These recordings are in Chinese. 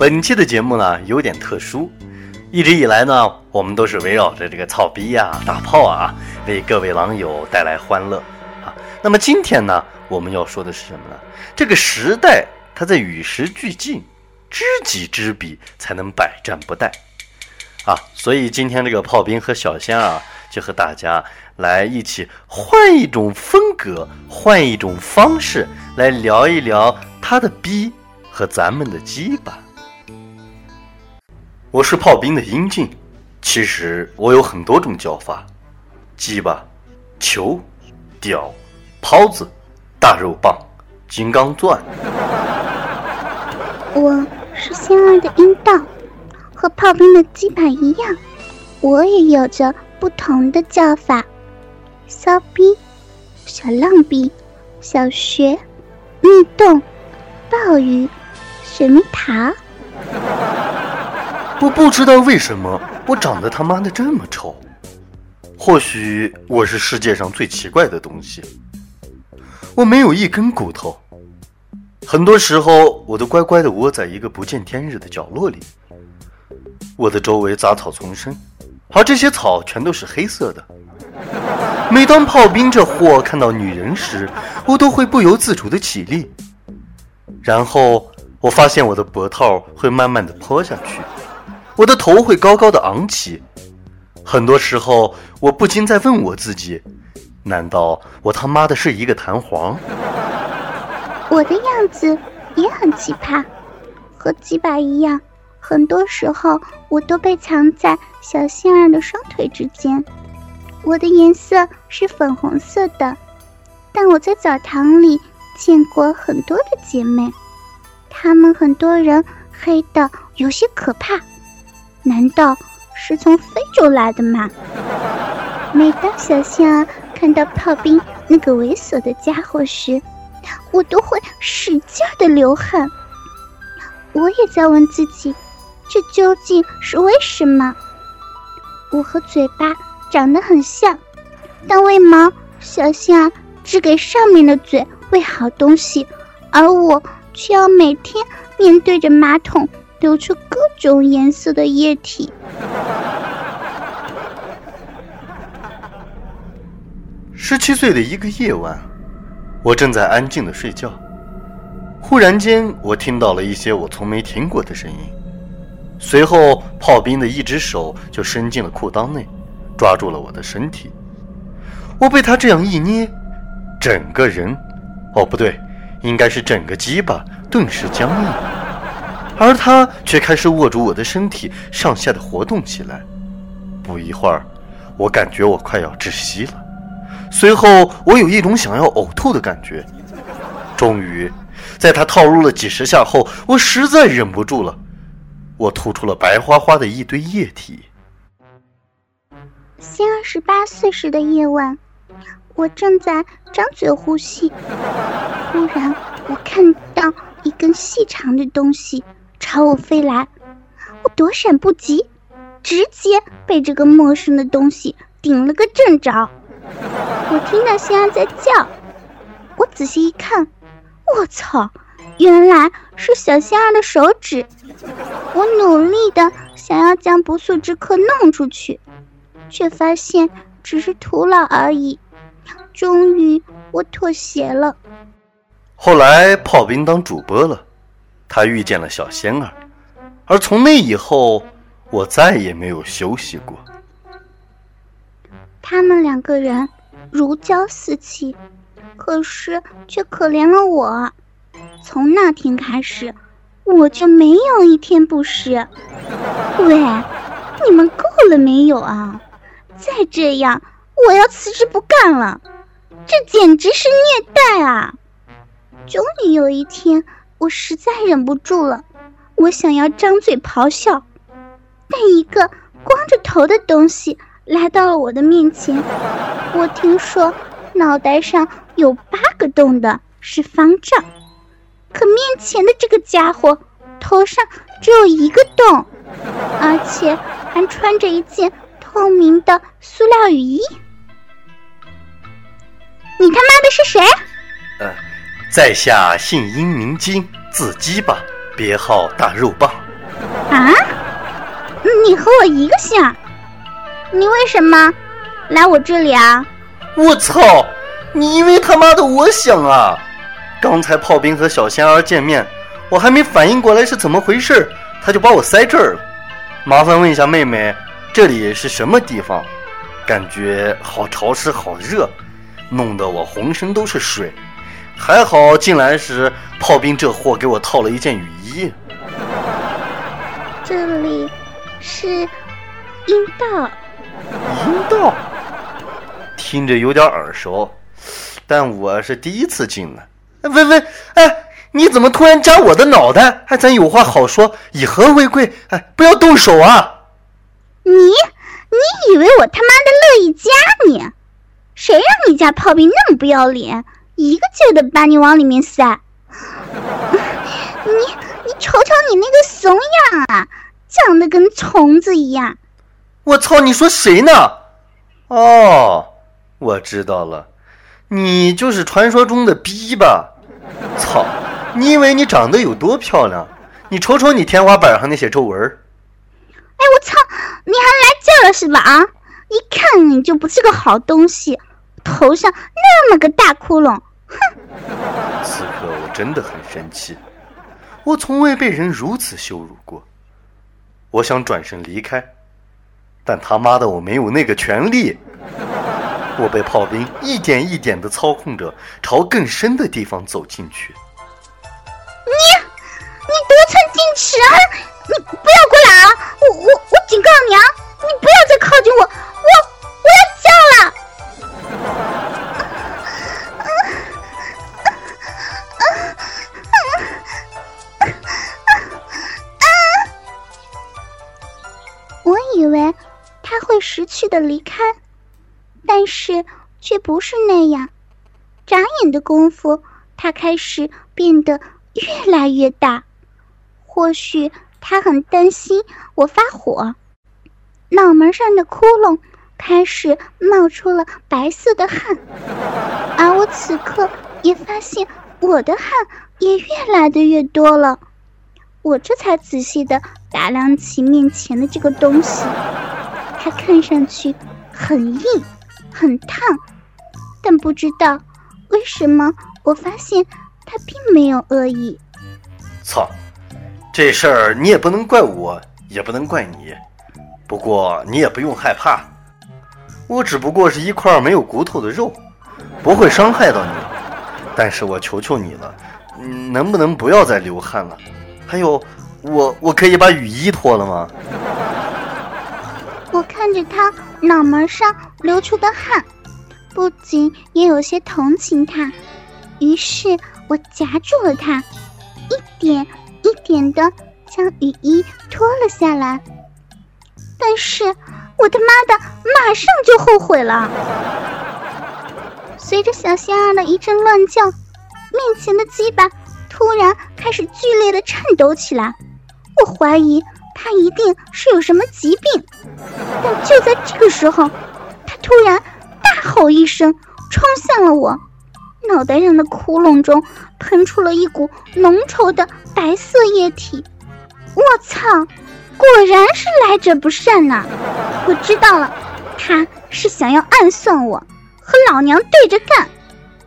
本期的节目呢有点特殊，一直以来呢，我们都是围绕着这个草逼呀、打炮啊，为各位狼友带来欢乐啊。那么今天呢，我们要说的是什么呢？这个时代它在与时俱进，知己知彼才能百战不殆啊。所以今天这个炮兵和小仙啊，就和大家来一起换一种风格，换一种方式来聊一聊他的逼和咱们的鸡吧。我是炮兵的阴茎，其实我有很多种叫法：鸡巴、球、屌、泡子、大肉棒、金刚钻。我是仙儿的阴道，和炮兵的鸡巴一样，我也有着不同的叫法：骚逼、小浪逼、小穴、蜜洞、鲍鱼、水蜜桃。我不知道为什么我长得他妈的这么丑，或许我是世界上最奇怪的东西。我没有一根骨头，很多时候我都乖乖的窝在一个不见天日的角落里。我的周围杂草丛生，而这些草全都是黑色的。每当炮兵这货看到女人时，我都会不由自主的起立，然后我发现我的脖套会慢慢的坡下去。我的头会高高的昂起，很多时候我不禁在问我自己：难道我他妈的是一个弹簧？我的样子也很奇葩，和鸡巴一样，很多时候我都被藏在小仙儿的双腿之间。我的颜色是粉红色的，但我在澡堂里见过很多的姐妹，她们很多人黑的有些可怕。难道是从非洲来的吗？每当小仙儿看到炮兵那个猥琐的家伙时，我都会使劲的流汗。我也在问自己，这究竟是为什么？我和嘴巴长得很像，但为毛小仙儿只给上面的嘴喂好东西，而我却要每天面对着马桶？流出各种颜色的液体。十七岁的一个夜晚，我正在安静的睡觉，忽然间，我听到了一些我从没听过的声音。随后，炮兵的一只手就伸进了裤裆内，抓住了我的身体。我被他这样一捏，整个人，哦，不对，应该是整个鸡巴，顿时僵硬。而他却开始握住我的身体，上下的活动起来。不一会儿，我感觉我快要窒息了。随后，我有一种想要呕吐的感觉。终于，在他套路了几十下后，我实在忍不住了，我吐出了白花花的一堆液体。仙儿十八岁时的夜晚，我正在张嘴呼吸，忽然我看到一根细长的东西。朝我飞来，我躲闪不及，直接被这个陌生的东西顶了个正着。我听到仙儿在叫，我仔细一看，我操，原来是小仙儿的手指。我努力的想要将不速之客弄出去，却发现只是徒劳而已。终于，我妥协了。后来，炮兵当主播了。他遇见了小仙儿，而从那以后，我再也没有休息过。他们两个人如胶似漆，可是却可怜了我。从那天开始，我就没有一天不湿。喂，你们够了没有啊？再这样，我要辞职不干了。这简直是虐待啊！终于有一天。我实在忍不住了，我想要张嘴咆哮，但一个光着头的东西来到了我的面前。我听说脑袋上有八个洞的是方丈，可面前的这个家伙头上只有一个洞，而且还穿着一件透明的塑料雨衣。你他妈的是谁？在下姓殷名金，字鸡巴，别号大肉棒。啊？你和我一个姓？你为什么来我这里啊？我操！你以为他妈的我想啊？刚才炮兵和小仙儿见面，我还没反应过来是怎么回事，他就把我塞这儿了。麻烦问一下妹妹，这里是什么地方？感觉好潮湿，好热。弄得我浑身都是水，还好进来时炮兵这货给我套了一件雨衣。这里是阴道，阴道，听着有点耳熟，但我是第一次进来。喂喂，哎，你怎么突然扎我的脑袋？哎，咱有话好说，以和为贵。哎，不要动手啊！你，你以为我他妈的乐意加你？谁让你家炮兵那么不要脸，一个劲儿的把你往里面塞！你你瞅瞅你那个怂样啊，长得跟虫子一样！我操，你说谁呢？哦，我知道了，你就是传说中的逼吧？操，你以为你长得有多漂亮？你瞅瞅你天花板上那些皱纹！哎，我操，你还来劲了是吧？啊，一看你就不是个好东西。头上那么个大窟窿，真的很生气，我从未被人如此羞辱过。我想转身离开，但他妈的我没有那个权利。我被炮兵一点一点的操控着，朝更深的地方走进去。你，你得寸进尺啊！你不要过来啊！我我我警告你啊！你不要再靠近我！我以为他会识趣的离开，但是却不是那样。眨眼的功夫，他开始变得越来越大。或许他很担心我发火，脑门上的窟窿开始冒出了白色的汗，而我此刻也发现我的汗也越来的越多了。我这才仔细的打量起面前的这个东西。它看上去很硬、很烫，但不知道为什么，我发现它并没有恶意。操，这事儿你也不能怪我，也不能怪你。不过你也不用害怕，我只不过是一块没有骨头的肉，不会伤害到你。但是我求求你了，能不能不要再流汗了？还有，我我可以把雨衣脱了吗？我看着他脑门上流出的汗，不仅也有些同情他，于是我夹住了他，一点一点的将雨衣脱了下来。但是我他妈的，马上就后悔了。随着小仙儿的一阵乱叫，面前的鸡巴突然开始剧烈的颤抖起来，我怀疑。他一定是有什么疾病，但就在这个时候，他突然大吼一声，冲向了我，脑袋上的窟窿中喷出了一股浓稠的白色液体。我操，果然是来者不善呐！我知道了，他是想要暗算我，和老娘对着干。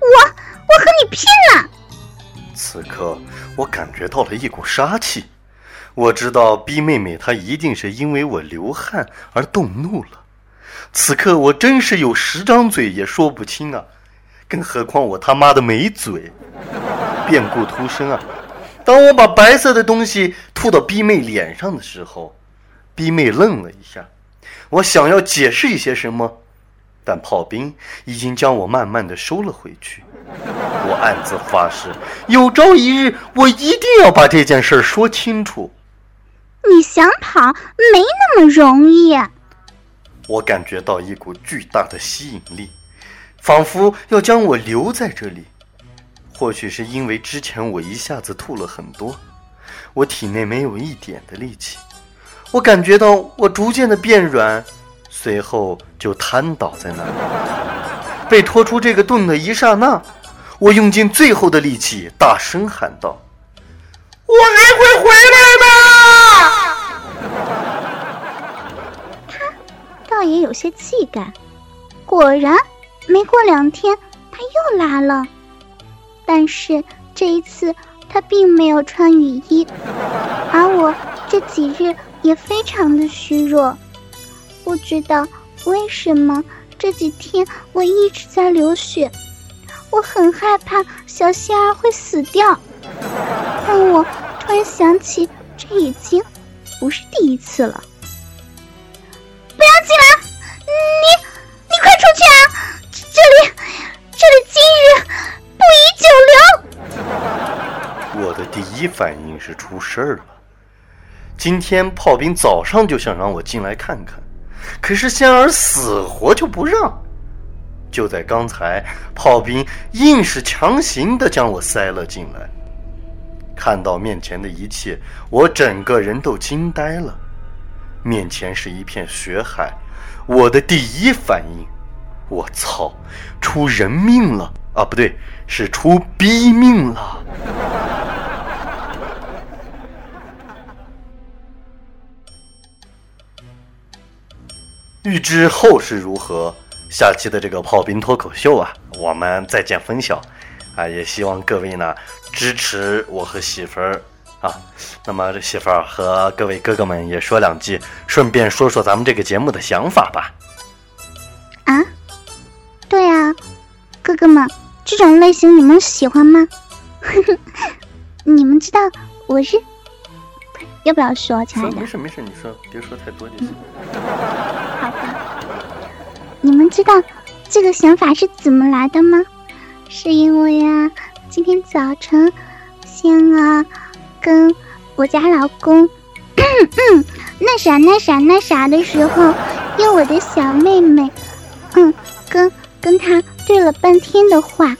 我，我和你拼了！此刻，我感觉到了一股杀气。我知道逼妹妹她一定是因为我流汗而动怒了，此刻我真是有十张嘴也说不清啊，更何况我他妈的没嘴。变故突生啊！当我把白色的东西吐到逼妹脸上的时候，逼妹愣了一下，我想要解释一些什么，但炮兵已经将我慢慢的收了回去。我暗自发誓，有朝一日我一定要把这件事说清楚。你想跑没那么容易。我感觉到一股巨大的吸引力，仿佛要将我留在这里。或许是因为之前我一下子吐了很多，我体内没有一点的力气。我感觉到我逐渐的变软，随后就瘫倒在那里。被拖出这个洞的一刹那，我用尽最后的力气，大声喊道：“有些气概，果然，没过两天，他又来了。但是这一次，他并没有穿雨衣，而我这几日也非常的虚弱。不知道为什么这几天我一直在流血，我很害怕小仙儿会死掉。但我突然想起，这已经不是第一次了。第一反应是出事儿了。今天炮兵早上就想让我进来看看，可是仙儿死活就不让。就在刚才，炮兵硬是强行的将我塞了进来。看到面前的一切，我整个人都惊呆了。面前是一片血海，我的第一反应，我操，出人命了！啊，不对，是出逼命了。欲知后事如何，下期的这个炮兵脱口秀啊，我们再见分晓。啊，也希望各位呢支持我和媳妇儿啊。那么这媳妇儿和各位哥哥们也说两句，顺便说说咱们这个节目的想法吧。啊，对啊，哥哥们。这种类型你们喜欢吗？你们知道我是要不要说，亲爱的？没事没事，你说，别说太多就行。你们知道这个想法是怎么来的吗？是因为啊，今天早晨仙儿跟我家老公 那啥那啥那啥的时候，用我的小妹妹，嗯，跟跟他。对了半天的话，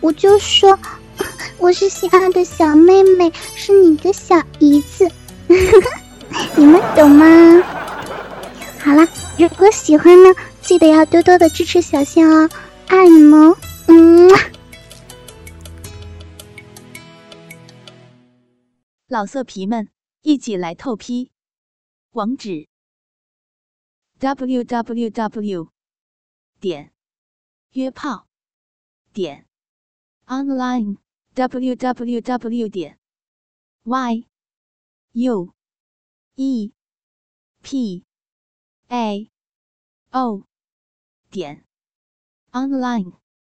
我就说 我是心爱的小妹妹，是你的小姨子，你们懂吗？好了，如果喜欢呢，记得要多多的支持小仙哦，爱你们，嗯。老色皮们，一起来透批，网址：w w w. 点。约炮点 online w w w 点 y u e p a. O. 点。Online。